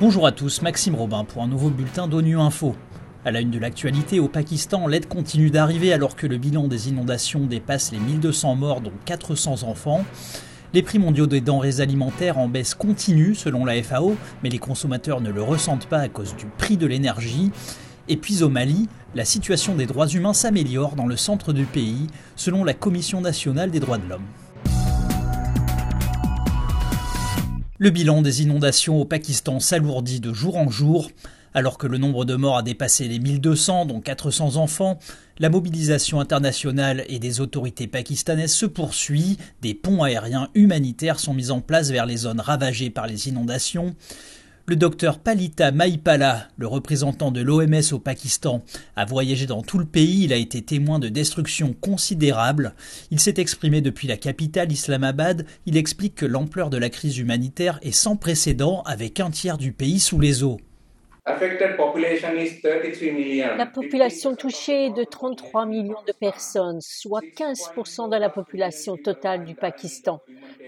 Bonjour à tous, Maxime Robin pour un nouveau bulletin d'ONU Info. À la une de l'actualité, au Pakistan, l'aide continue d'arriver alors que le bilan des inondations dépasse les 1200 morts, dont 400 enfants. Les prix mondiaux des denrées alimentaires en baisse continue selon la FAO, mais les consommateurs ne le ressentent pas à cause du prix de l'énergie. Et puis au Mali, la situation des droits humains s'améliore dans le centre du pays, selon la Commission nationale des droits de l'homme. Le bilan des inondations au Pakistan s'alourdit de jour en jour. Alors que le nombre de morts a dépassé les 1200, dont 400 enfants, la mobilisation internationale et des autorités pakistanaises se poursuit. Des ponts aériens humanitaires sont mis en place vers les zones ravagées par les inondations. Le docteur Palita Maipala, le représentant de l'OMS au Pakistan, a voyagé dans tout le pays, il a été témoin de destructions considérables. Il s'est exprimé depuis la capitale Islamabad, il explique que l'ampleur de la crise humanitaire est sans précédent avec un tiers du pays sous les eaux. La population touchée est de 33 millions de personnes, soit 15% de la population totale du Pakistan.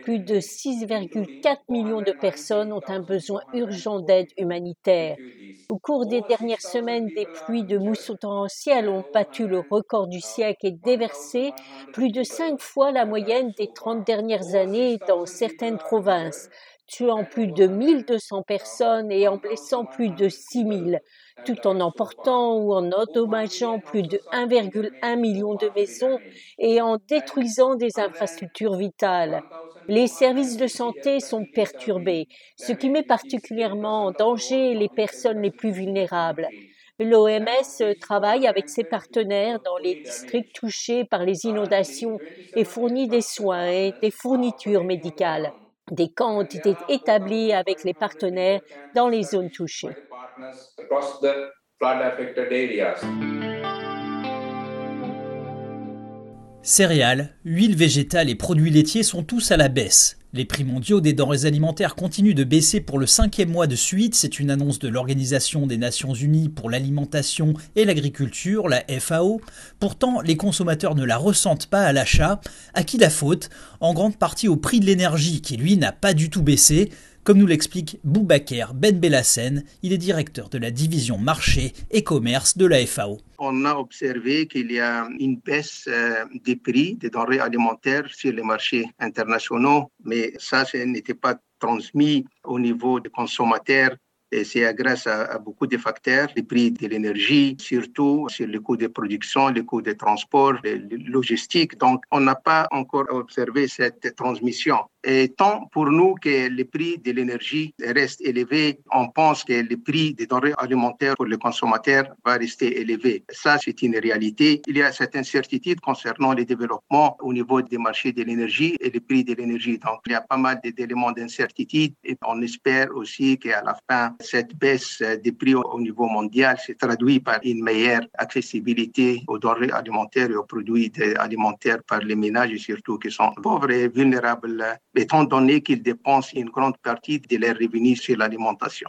Plus de 6,4 millions de personnes ont un besoin urgent d'aide humanitaire. Au cours des dernières semaines, des pluies de mousson torrentielles ont battu le record du siècle et déversé plus de cinq fois la moyenne des 30 dernières années dans certaines provinces tuant plus de 1200 personnes et en blessant plus de 6000, tout en emportant ou en endommageant plus de 1,1 million de maisons et en détruisant des infrastructures vitales. Les services de santé sont perturbés, ce qui met particulièrement en danger les personnes les plus vulnérables. L'OMS travaille avec ses partenaires dans les districts touchés par les inondations et fournit des soins et des fournitures médicales. Des camps ont été établis avec les partenaires dans les zones touchées. Céréales, huiles végétales et produits laitiers sont tous à la baisse. Les prix mondiaux des denrées alimentaires continuent de baisser pour le cinquième mois de suite. C'est une annonce de l'Organisation des Nations Unies pour l'alimentation et l'agriculture, la FAO. Pourtant, les consommateurs ne la ressentent pas à l'achat. À qui la faute? En grande partie au prix de l'énergie qui, lui, n'a pas du tout baissé comme nous l'explique Boubaker Ben Bellassen, il est directeur de la division marché et commerce de la FAO. On a observé qu'il y a une baisse euh, des prix des denrées alimentaires sur les marchés internationaux, mais ça, ce n'était pas transmis au niveau des consommateurs et c'est grâce à, beaucoup de facteurs, les prix de l'énergie, surtout sur le coût de production, le coût de transport, les logistique. Donc, on n'a pas encore observé cette transmission. Et tant pour nous que le prix de l'énergie reste élevé, on pense que le prix des denrées alimentaires pour les consommateurs va rester élevé. Ça, c'est une réalité. Il y a cette incertitude concernant les développements au niveau des marchés de l'énergie et les prix de l'énergie. Donc, il y a pas mal d'éléments d'incertitude et on espère aussi qu'à la fin, cette baisse des prix au niveau mondial se traduit par une meilleure accessibilité aux denrées alimentaires et aux produits alimentaires par les ménages, surtout qui sont pauvres et vulnérables étant donné qu'ils dépensent une grande partie de leurs revenus sur l'alimentation.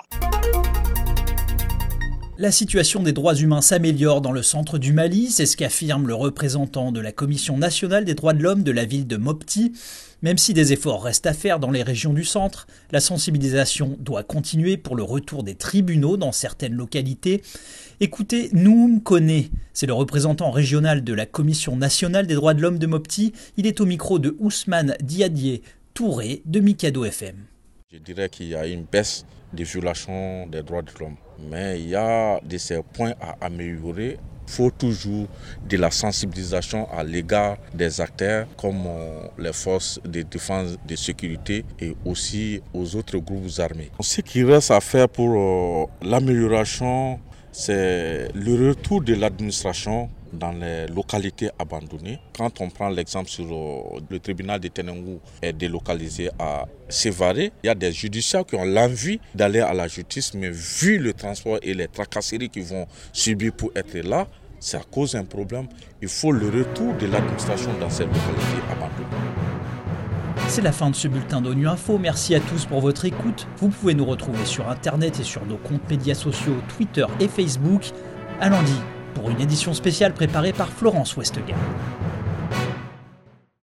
La situation des droits humains s'améliore dans le centre du Mali, c'est ce qu'affirme le représentant de la Commission nationale des droits de l'homme de la ville de Mopti. Même si des efforts restent à faire dans les régions du centre, la sensibilisation doit continuer pour le retour des tribunaux dans certaines localités. Écoutez Noum Kone, c'est le représentant régional de la Commission nationale des droits de l'homme de Mopti. Il est au micro de Ousmane Diadier, De Mikado FM. Je dirais qu'il y a une baisse des violations des droits de l'homme, mais il y a de ces points à améliorer. Il faut toujours de la sensibilisation à l'égard des acteurs comme euh, les forces de défense de sécurité et aussi aux autres groupes armés. Ce qui reste à faire pour euh, l'amélioration, c'est le retour de l'administration dans les localités abandonnées. Quand on prend l'exemple sur euh, le tribunal de Tenengu est délocalisé à Sévaré, il y a des judiciaires qui ont l'envie d'aller à la justice, mais vu le transport et les tracasseries qu'ils vont subir pour être là, ça cause un problème. Il faut le retour de l'administration dans ces localités abandonnées. C'est la fin de ce bulletin d'ONU Info. Merci à tous pour votre écoute. Vous pouvez nous retrouver sur Internet et sur nos comptes médias sociaux Twitter et Facebook. À lundi pour une édition spéciale préparée par Florence Westgard.